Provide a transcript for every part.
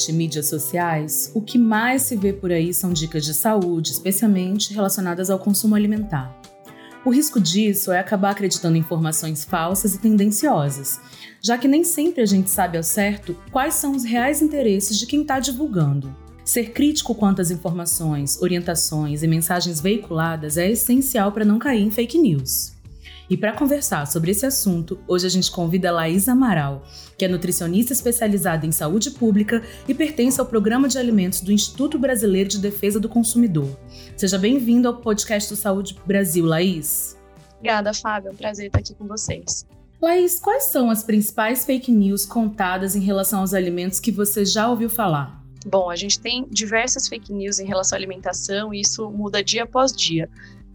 Internet e mídias sociais, o que mais se vê por aí são dicas de saúde, especialmente relacionadas ao consumo alimentar. O risco disso é acabar acreditando em informações falsas e tendenciosas, já que nem sempre a gente sabe ao certo quais são os reais interesses de quem está divulgando. Ser crítico quanto às informações, orientações e mensagens veiculadas é essencial para não cair em fake news. E para conversar sobre esse assunto, hoje a gente convida a Laís Amaral, que é nutricionista especializada em saúde pública e pertence ao Programa de Alimentos do Instituto Brasileiro de Defesa do Consumidor. Seja bem-vindo ao podcast do Saúde Brasil, Laís. Obrigada, Fábio. É um prazer estar aqui com vocês. Laís, quais são as principais fake news contadas em relação aos alimentos que você já ouviu falar? Bom, a gente tem diversas fake news em relação à alimentação e isso muda dia após dia.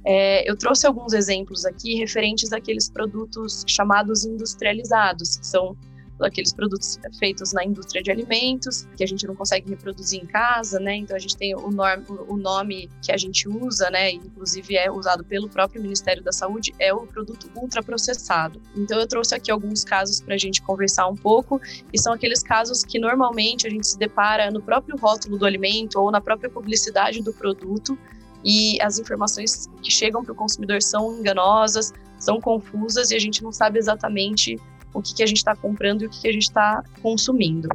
É, eu trouxe alguns exemplos aqui referentes àqueles produtos chamados industrializados, que são aqueles produtos feitos na indústria de alimentos, que a gente não consegue reproduzir em casa, né? Então a gente tem o, norm, o nome que a gente usa, né? Inclusive é usado pelo próprio Ministério da Saúde, é o produto ultraprocessado. Então eu trouxe aqui alguns casos para a gente conversar um pouco, e são aqueles casos que normalmente a gente se depara no próprio rótulo do alimento ou na própria publicidade do produto, e as informações que chegam para o consumidor são enganosas, são confusas e a gente não sabe exatamente o que, que a gente está comprando e o que, que a gente está consumindo.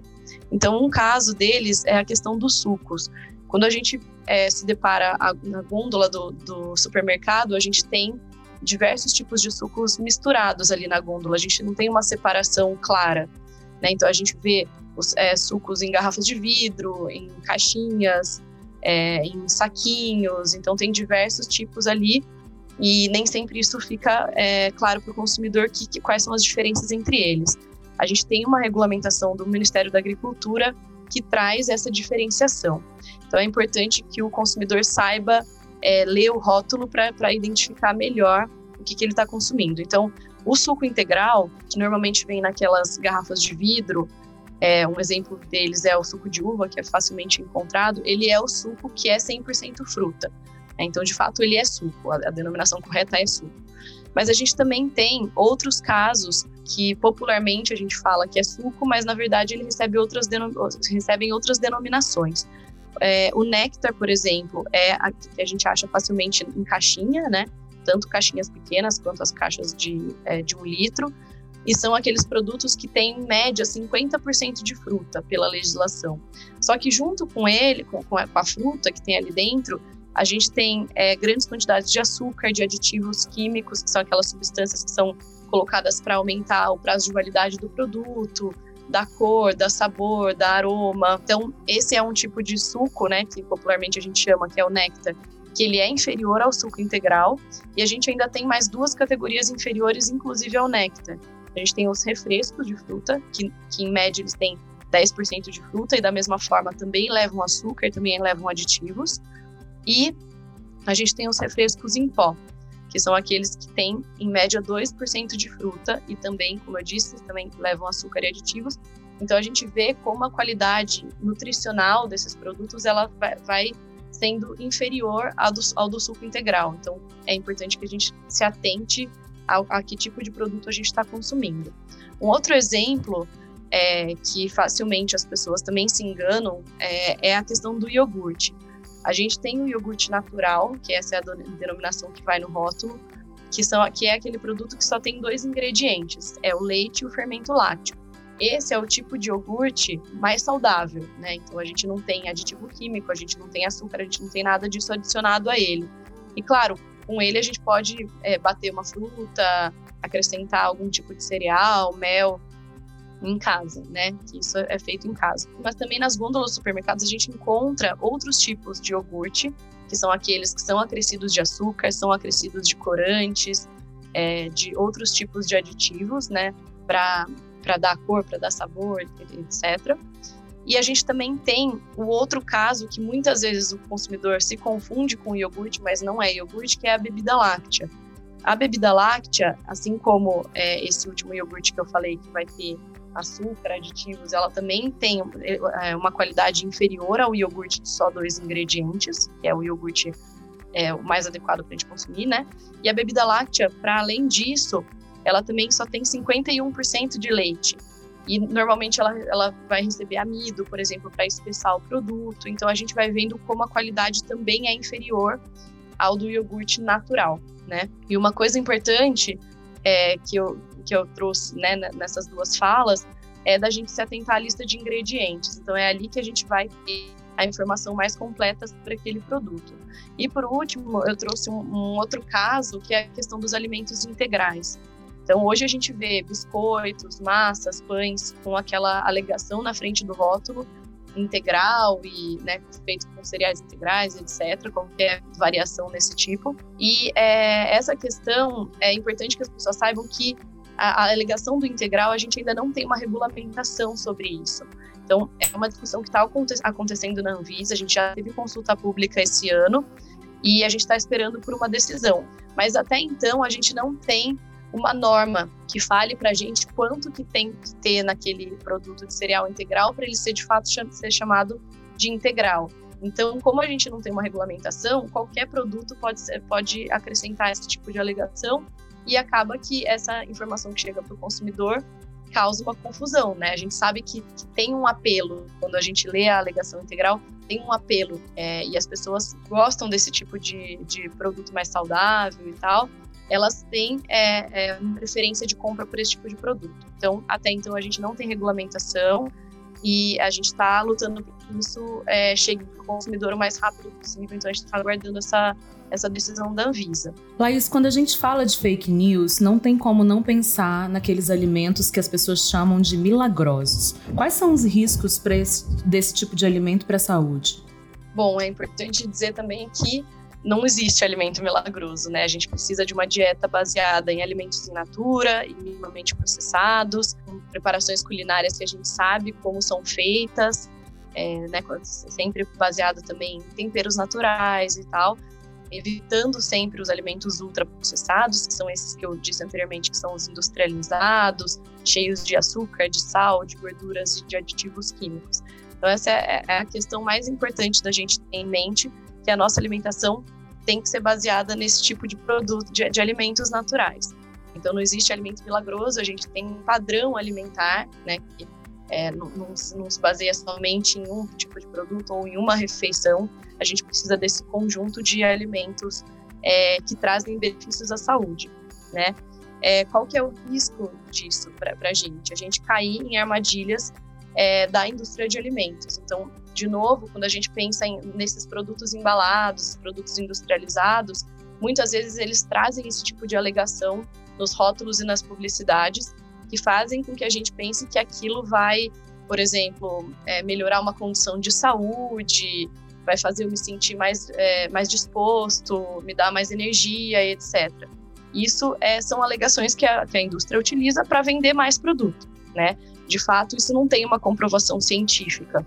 Então, um caso deles é a questão dos sucos. Quando a gente é, se depara na gôndola do, do supermercado, a gente tem diversos tipos de sucos misturados ali na gôndola. A gente não tem uma separação clara. Né? Então, a gente vê os é, sucos em garrafas de vidro, em caixinhas, é, em saquinhos, então tem diversos tipos ali e nem sempre isso fica é, claro para o consumidor que, que, quais são as diferenças entre eles. A gente tem uma regulamentação do Ministério da Agricultura que traz essa diferenciação. Então é importante que o consumidor saiba é, ler o rótulo para identificar melhor o que, que ele está consumindo. Então, o suco integral, que normalmente vem naquelas garrafas de vidro é, um exemplo deles é o suco de uva, que é facilmente encontrado. Ele é o suco que é 100% fruta. Né? Então, de fato, ele é suco. A, a denominação correta é suco. Mas a gente também tem outros casos que popularmente a gente fala que é suco, mas na verdade ele recebe outras recebem outras denominações. É, o néctar, por exemplo, é a que a gente acha facilmente em caixinha, né? Tanto caixinhas pequenas quanto as caixas de, é, de um litro e são aqueles produtos que têm em média 50% de fruta pela legislação. Só que junto com ele, com, com a fruta que tem ali dentro, a gente tem é, grandes quantidades de açúcar, de aditivos químicos, que são aquelas substâncias que são colocadas para aumentar o prazo de validade do produto, da cor, da sabor, da aroma. Então, esse é um tipo de suco, né, que popularmente a gente chama, que é o néctar, que ele é inferior ao suco integral, e a gente ainda tem mais duas categorias inferiores, inclusive ao néctar, a gente tem os refrescos de fruta, que, que em média eles têm 10% de fruta e da mesma forma também levam açúcar também levam aditivos. E a gente tem os refrescos em pó, que são aqueles que têm em média 2% de fruta e também, como eu disse, também levam açúcar e aditivos. Então a gente vê como a qualidade nutricional desses produtos ela vai sendo inferior ao do, ao do suco integral. Então é importante que a gente se atente a, a que tipo de produto a gente está consumindo. Um outro exemplo é, que facilmente as pessoas também se enganam é, é, a questão do iogurte. A gente tem o iogurte natural, que essa é a denominação que vai no rótulo, que, são, que é aquele produto que só tem dois ingredientes, é o leite e o fermento lácteo. Esse é o tipo de iogurte mais saudável, né? Então a gente não tem aditivo químico, a gente não tem açúcar, a gente não tem nada disso adicionado a ele. E claro, com ele a gente pode é, bater uma fruta, acrescentar algum tipo de cereal, mel em casa, né? Que isso é feito em casa. Mas também nas gôndolas dos supermercados a gente encontra outros tipos de iogurte, que são aqueles que são acrescidos de açúcar, são acrescidos de corantes, é, de outros tipos de aditivos, né? Para dar cor, para dar sabor, etc. E a gente também tem o outro caso que muitas vezes o consumidor se confunde com iogurte, mas não é iogurte, que é a bebida láctea. A bebida láctea, assim como é, esse último iogurte que eu falei que vai ter açúcar, aditivos, ela também tem é, uma qualidade inferior ao iogurte de só dois ingredientes, que é o iogurte é, o mais adequado para a gente consumir, né? E a bebida láctea, para além disso, ela também só tem 51% de leite. E normalmente ela, ela vai receber amido, por exemplo, para espessar o produto. Então a gente vai vendo como a qualidade também é inferior ao do iogurte natural, né? E uma coisa importante é, que, eu, que eu trouxe né, nessas duas falas é da gente se atentar à lista de ingredientes. Então é ali que a gente vai ter a informação mais completa sobre aquele produto. E por último, eu trouxe um, um outro caso que é a questão dos alimentos integrais. Então, hoje a gente vê biscoitos, massas, pães com aquela alegação na frente do rótulo integral e né, feito com cereais integrais, etc., qualquer variação desse tipo. E é, essa questão é importante que as pessoas saibam que a, a alegação do integral a gente ainda não tem uma regulamentação sobre isso. Então, é uma discussão que está acontecendo na Anvisa, a gente já teve consulta pública esse ano e a gente está esperando por uma decisão. Mas até então a gente não tem uma norma que fale para a gente quanto que tem que ter naquele produto de cereal integral para ele ser de fato ser chamado de integral. Então, como a gente não tem uma regulamentação, qualquer produto pode, ser, pode acrescentar esse tipo de alegação e acaba que essa informação que chega para o consumidor causa uma confusão, né? A gente sabe que, que, tem um apelo, quando a gente lê a alegação integral, tem um apelo, é, e as pessoas gostam desse tipo de, de produto mais saudável e tal, elas têm é, é, uma preferência de compra por esse tipo de produto. Então, até então, a gente não tem regulamentação e a gente está lutando para que isso é, chegue para o consumidor o mais rápido possível. Então, a gente está aguardando essa, essa decisão da Anvisa. Laís, quando a gente fala de fake news, não tem como não pensar naqueles alimentos que as pessoas chamam de milagrosos. Quais são os riscos esse, desse tipo de alimento para a saúde? Bom, é importante dizer também que não existe alimento milagroso, né? A gente precisa de uma dieta baseada em alimentos in natura e minimamente processados, preparações culinárias que a gente sabe como são feitas, é, né? Sempre baseado também em temperos naturais e tal, evitando sempre os alimentos ultraprocessados, que são esses que eu disse anteriormente, que são os industrializados, cheios de açúcar, de sal, de gorduras e de aditivos químicos. Então essa é, é a questão mais importante da gente ter em mente que a nossa alimentação tem que ser baseada nesse tipo de produto, de, de alimentos naturais. Então, não existe alimento milagroso, a gente tem um padrão alimentar, né, que é, não, não, não, se baseia somente em um tipo de produto ou em uma refeição, a gente precisa desse conjunto de alimentos é, que trazem benefícios à saúde, né? É, qual que é o risco disso para a gente? A gente cair em armadilhas é, da indústria de alimentos. Então, de novo, quando a gente pensa em, nesses produtos embalados, produtos industrializados, muitas vezes eles trazem esse tipo de alegação nos rótulos e nas publicidades, que fazem com que a gente pense que aquilo vai, por exemplo, é, melhorar uma condição de saúde, vai fazer eu me sentir mais, é, mais disposto, me dar mais energia, etc. Isso é, são alegações que a, que a indústria utiliza para vender mais produto, né? De fato, isso não tem uma comprovação científica.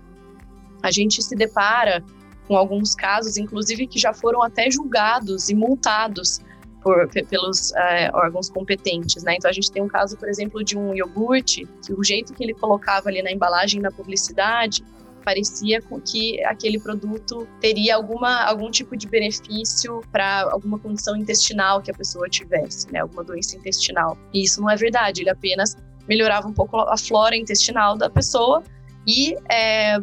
A gente se depara com alguns casos, inclusive, que já foram até julgados e multados por, pelos é, órgãos competentes, né? Então a gente tem um caso, por exemplo, de um iogurte que o jeito que ele colocava ali na embalagem, na publicidade, parecia que aquele produto teria alguma, algum tipo de benefício para alguma condição intestinal que a pessoa tivesse, né? Alguma doença intestinal. E isso não é verdade. Ele apenas melhorava um pouco a flora intestinal da pessoa e é,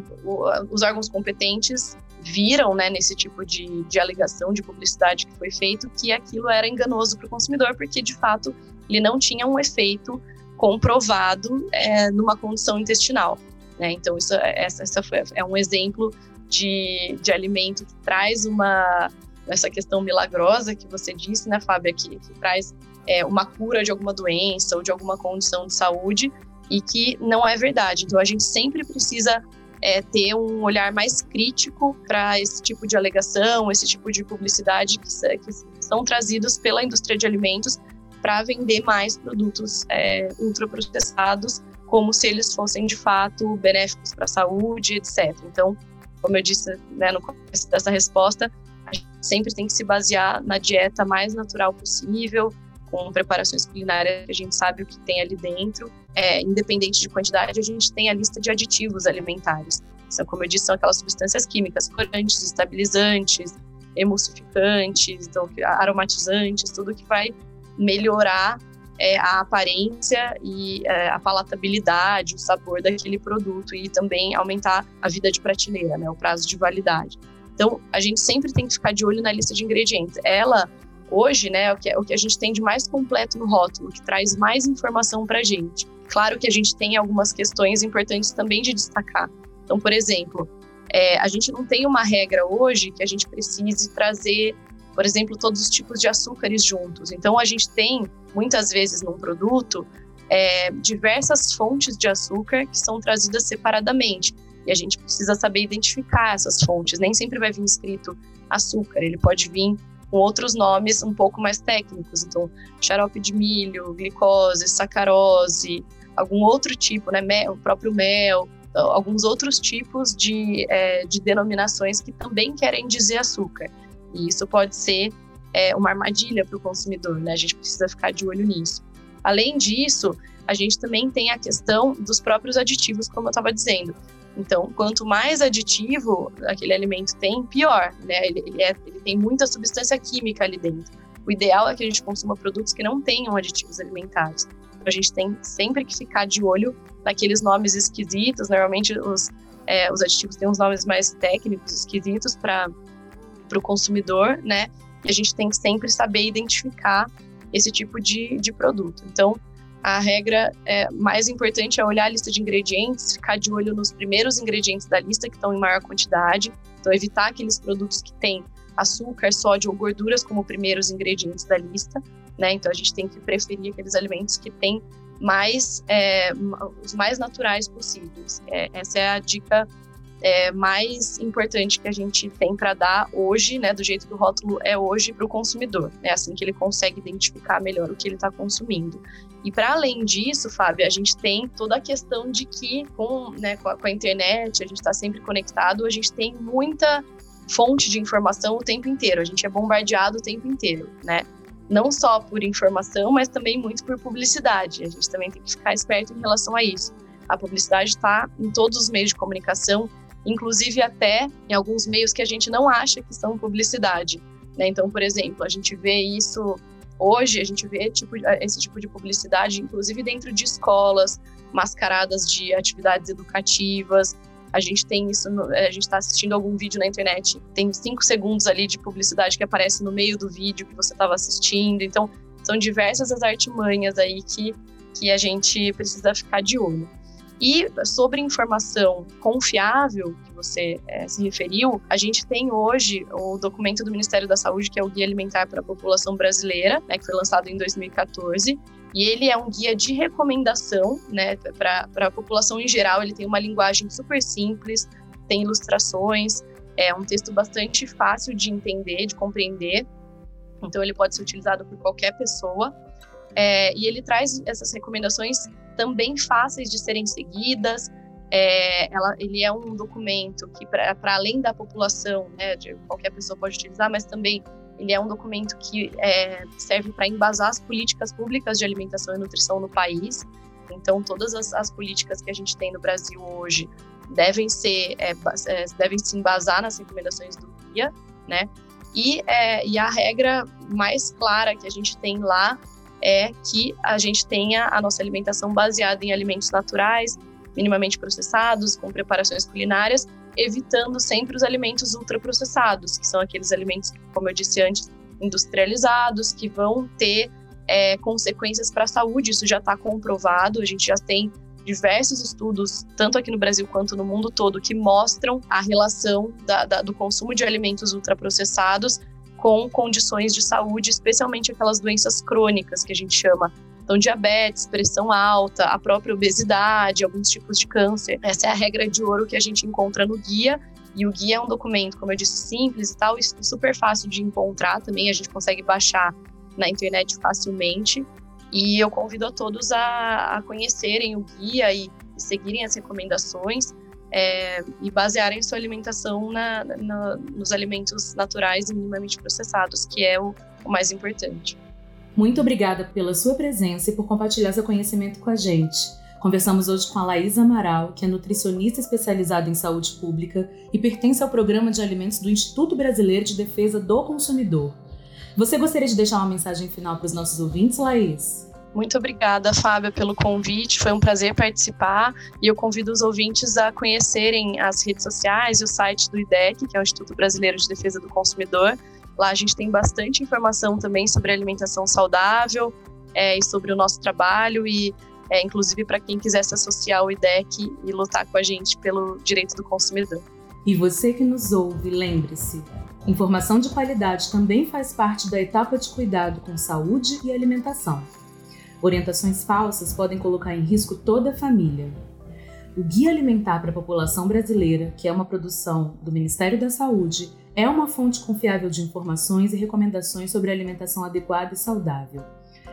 os órgãos competentes viram, né, nesse tipo de, de alegação de publicidade que foi feito, que aquilo era enganoso para o consumidor, porque de fato ele não tinha um efeito comprovado é, numa condição intestinal. Né? Então, isso, essa, essa foi, é um exemplo de, de alimento que traz uma essa questão milagrosa que você disse, né, Fábia, que, que traz é, uma cura de alguma doença ou de alguma condição de saúde e que não é verdade. Então a gente sempre precisa é, ter um olhar mais crítico para esse tipo de alegação, esse tipo de publicidade que, que são trazidos pela indústria de alimentos para vender mais produtos é, ultraprocessados como se eles fossem de fato benéficos para a saúde, etc. Então, como eu disse né, no começo dessa resposta, a gente sempre tem que se basear na dieta mais natural possível, com preparações culinárias que a gente sabe o que tem ali dentro. É, independente de quantidade, a gente tem a lista de aditivos alimentares. São, como eu disse, são aquelas substâncias químicas, corantes, estabilizantes, emulsificantes, então, aromatizantes, tudo que vai melhorar é, a aparência e é, a palatabilidade, o sabor daquele produto e também aumentar a vida de prateleira, né, o prazo de validade. Então, a gente sempre tem que ficar de olho na lista de ingredientes. Ela hoje, né, o que, o que a gente tem de mais completo no rótulo, que traz mais informação para a gente. Claro que a gente tem algumas questões importantes também de destacar. Então, por exemplo, é, a gente não tem uma regra hoje que a gente precise trazer, por exemplo, todos os tipos de açúcares juntos. Então, a gente tem, muitas vezes, num produto, é, diversas fontes de açúcar que são trazidas separadamente. E a gente precisa saber identificar essas fontes. Nem sempre vai vir escrito açúcar, ele pode vir com outros nomes um pouco mais técnicos. Então, xarope de milho, glicose, sacarose, algum outro tipo, né? Mel, o próprio mel, alguns outros tipos de, é, de denominações que também querem dizer açúcar. E isso pode ser é, uma armadilha para o consumidor, né? A gente precisa ficar de olho nisso. Além disso, a gente também tem a questão dos próprios aditivos, como eu estava dizendo. Então, quanto mais aditivo aquele alimento tem, pior, né? Ele, ele, é, ele, tem muita substância química ali dentro. O ideal é que a gente consuma produtos que não tenham aditivos alimentares. A gente tem sempre que ficar de olho naqueles nomes esquisitos. Normalmente, os, é, os aditivos têm uns nomes mais técnicos, esquisitos para o consumidor, né? E a gente tem que sempre saber identificar esse tipo de, de produto. Então, a regra é, mais importante é olhar a lista de ingredientes, ficar de olho nos primeiros ingredientes da lista que estão em maior quantidade, então evitar aqueles produtos que têm açúcar, sódio ou gorduras como primeiros ingredientes da lista, né? Então a gente tem que preferir aqueles alimentos que têm mais é, os mais naturais possíveis. É, essa é a dica é, mais importante que a gente tem para dar hoje, né, do jeito que o rótulo é hoje para o consumidor. É assim que ele consegue identificar melhor o que ele está consumindo. E para além disso, Fábio, a gente tem toda a questão de que com, né, com, a, com a internet, a gente está sempre conectado, a gente tem muita fonte de informação o tempo inteiro, a gente é bombardeado o tempo inteiro, né? Não só por informação, mas também muito por publicidade. A gente também tem que ficar esperto em relação a isso. A publicidade está em todos os meios de comunicação, inclusive até em alguns meios que a gente não acha que são publicidade. Né? Então, por exemplo, a gente vê isso hoje, a gente vê tipo, esse tipo de publicidade, inclusive dentro de escolas, mascaradas de atividades educativas. A gente tem isso, no, a gente está assistindo algum vídeo na internet, tem cinco segundos ali de publicidade que aparece no meio do vídeo que você estava assistindo. Então, são diversas as artimanhas aí que, que a gente precisa ficar de olho. E sobre informação confiável, que você é, se referiu, a gente tem hoje o documento do Ministério da Saúde, que é o Guia Alimentar para a População Brasileira, né, que foi lançado em 2014. E ele é um guia de recomendação né, para a população em geral. Ele tem uma linguagem super simples, tem ilustrações, é um texto bastante fácil de entender, de compreender. Então, ele pode ser utilizado por qualquer pessoa. É, e ele traz essas recomendações também fáceis de serem seguidas. É, ela, ele é um documento que, para além da população, né, de qualquer pessoa pode utilizar, mas também ele é um documento que é, serve para embasar as políticas públicas de alimentação e nutrição no país. Então, todas as, as políticas que a gente tem no Brasil hoje devem ser é, é devem se embasar nas recomendações do guia, né? E, é, e a regra mais clara que a gente tem lá é que a gente tenha a nossa alimentação baseada em alimentos naturais, minimamente processados, com preparações culinárias, evitando sempre os alimentos ultraprocessados, que são aqueles alimentos, como eu disse antes, industrializados, que vão ter é, consequências para a saúde. Isso já está comprovado, a gente já tem diversos estudos, tanto aqui no Brasil quanto no mundo todo, que mostram a relação da, da, do consumo de alimentos ultraprocessados com condições de saúde, especialmente aquelas doenças crônicas que a gente chama. Então, diabetes, pressão alta, a própria obesidade, alguns tipos de câncer. Essa é a regra de ouro que a gente encontra no guia. E o guia é um documento, como eu disse, simples e tal, e super fácil de encontrar também. A gente consegue baixar na internet facilmente. E eu convido a todos a, a conhecerem o guia e, e seguirem as recomendações é, e basearem sua alimentação na, na, nos alimentos naturais e minimamente processados, que é o, o mais importante. Muito obrigada pela sua presença e por compartilhar seu conhecimento com a gente. Conversamos hoje com a Laís Amaral, que é nutricionista especializada em saúde pública e pertence ao programa de alimentos do Instituto Brasileiro de Defesa do Consumidor. Você gostaria de deixar uma mensagem final para os nossos ouvintes, Laís? Muito obrigada, Fábia, pelo convite. Foi um prazer participar e eu convido os ouvintes a conhecerem as redes sociais e o site do IDEC, que é o Instituto Brasileiro de Defesa do Consumidor. Lá a gente tem bastante informação também sobre alimentação saudável é, e sobre o nosso trabalho e é, inclusive para quem quiser se associar ao IDEC e lutar com a gente pelo direito do consumidor. E você que nos ouve, lembre-se, informação de qualidade também faz parte da etapa de cuidado com saúde e alimentação. Orientações falsas podem colocar em risco toda a família. O Guia Alimentar para a População Brasileira, que é uma produção do Ministério da Saúde, é uma fonte confiável de informações e recomendações sobre alimentação adequada e saudável.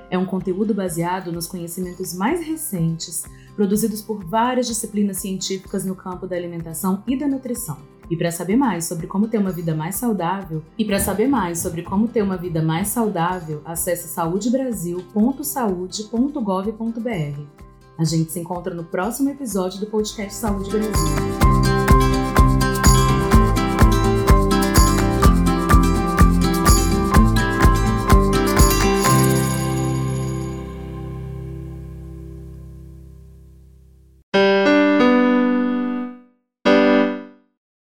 É um conteúdo baseado nos conhecimentos mais recentes, produzidos por várias disciplinas científicas no campo da alimentação e da nutrição. E para saber mais sobre como ter uma vida mais saudável, e para saber mais sobre como ter uma vida mais saudável, acesse saudebrasil.saude.gov.br. A gente se encontra no próximo episódio do podcast Saúde Brasil.